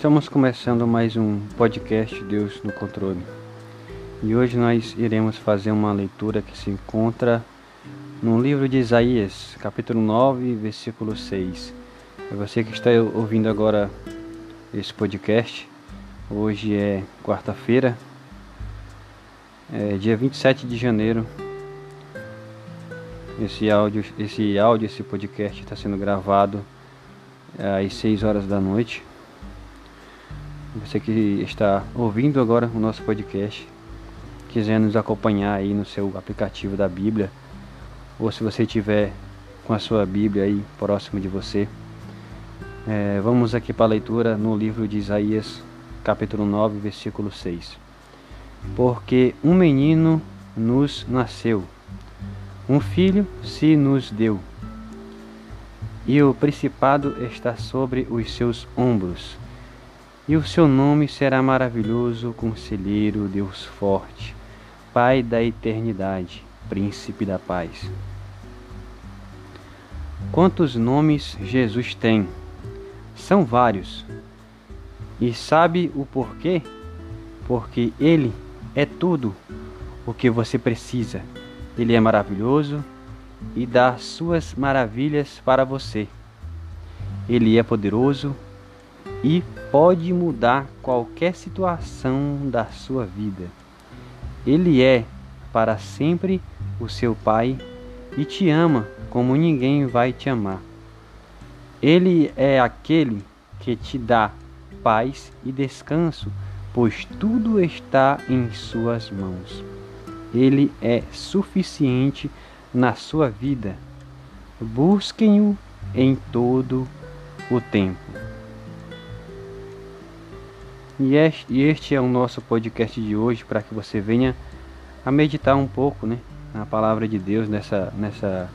Estamos começando mais um podcast Deus no Controle. E hoje nós iremos fazer uma leitura que se encontra no livro de Isaías, capítulo 9, versículo 6. É você que está ouvindo agora esse podcast. Hoje é quarta-feira, é dia 27 de janeiro. Esse áudio, esse áudio, esse podcast está sendo gravado às 6 horas da noite. Você que está ouvindo agora o nosso podcast, quiser nos acompanhar aí no seu aplicativo da Bíblia, ou se você tiver com a sua Bíblia aí próximo de você, é, vamos aqui para a leitura no livro de Isaías, capítulo 9, versículo 6. Porque um menino nos nasceu, um filho se nos deu, e o principado está sobre os seus ombros e o seu nome será maravilhoso, conselheiro, Deus forte, Pai da eternidade, príncipe da paz. Quantos nomes Jesus tem? São vários. E sabe o porquê? Porque Ele é tudo o que você precisa. Ele é maravilhoso e dá suas maravilhas para você. Ele é poderoso e pode mudar qualquer situação da sua vida. Ele é para sempre o seu Pai e te ama como ninguém vai te amar. Ele é aquele que te dá paz e descanso, pois tudo está em suas mãos. Ele é suficiente na sua vida. Busquem-o em todo o tempo. E este é o nosso podcast de hoje para que você venha a meditar um pouco, né, na palavra de Deus nessa nessa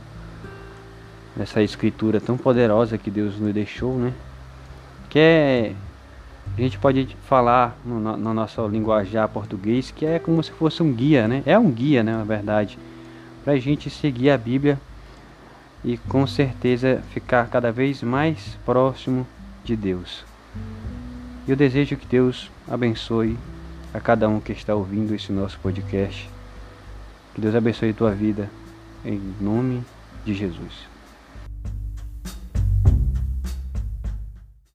nessa escritura tão poderosa que Deus nos deixou, né? Que é a gente pode falar no, no nosso linguajar português que é como se fosse um guia, né? É um guia, né, na verdade, para a gente seguir a Bíblia e com certeza ficar cada vez mais próximo de Deus. E eu desejo que Deus abençoe a cada um que está ouvindo esse nosso podcast. Que Deus abençoe a tua vida, em nome de Jesus.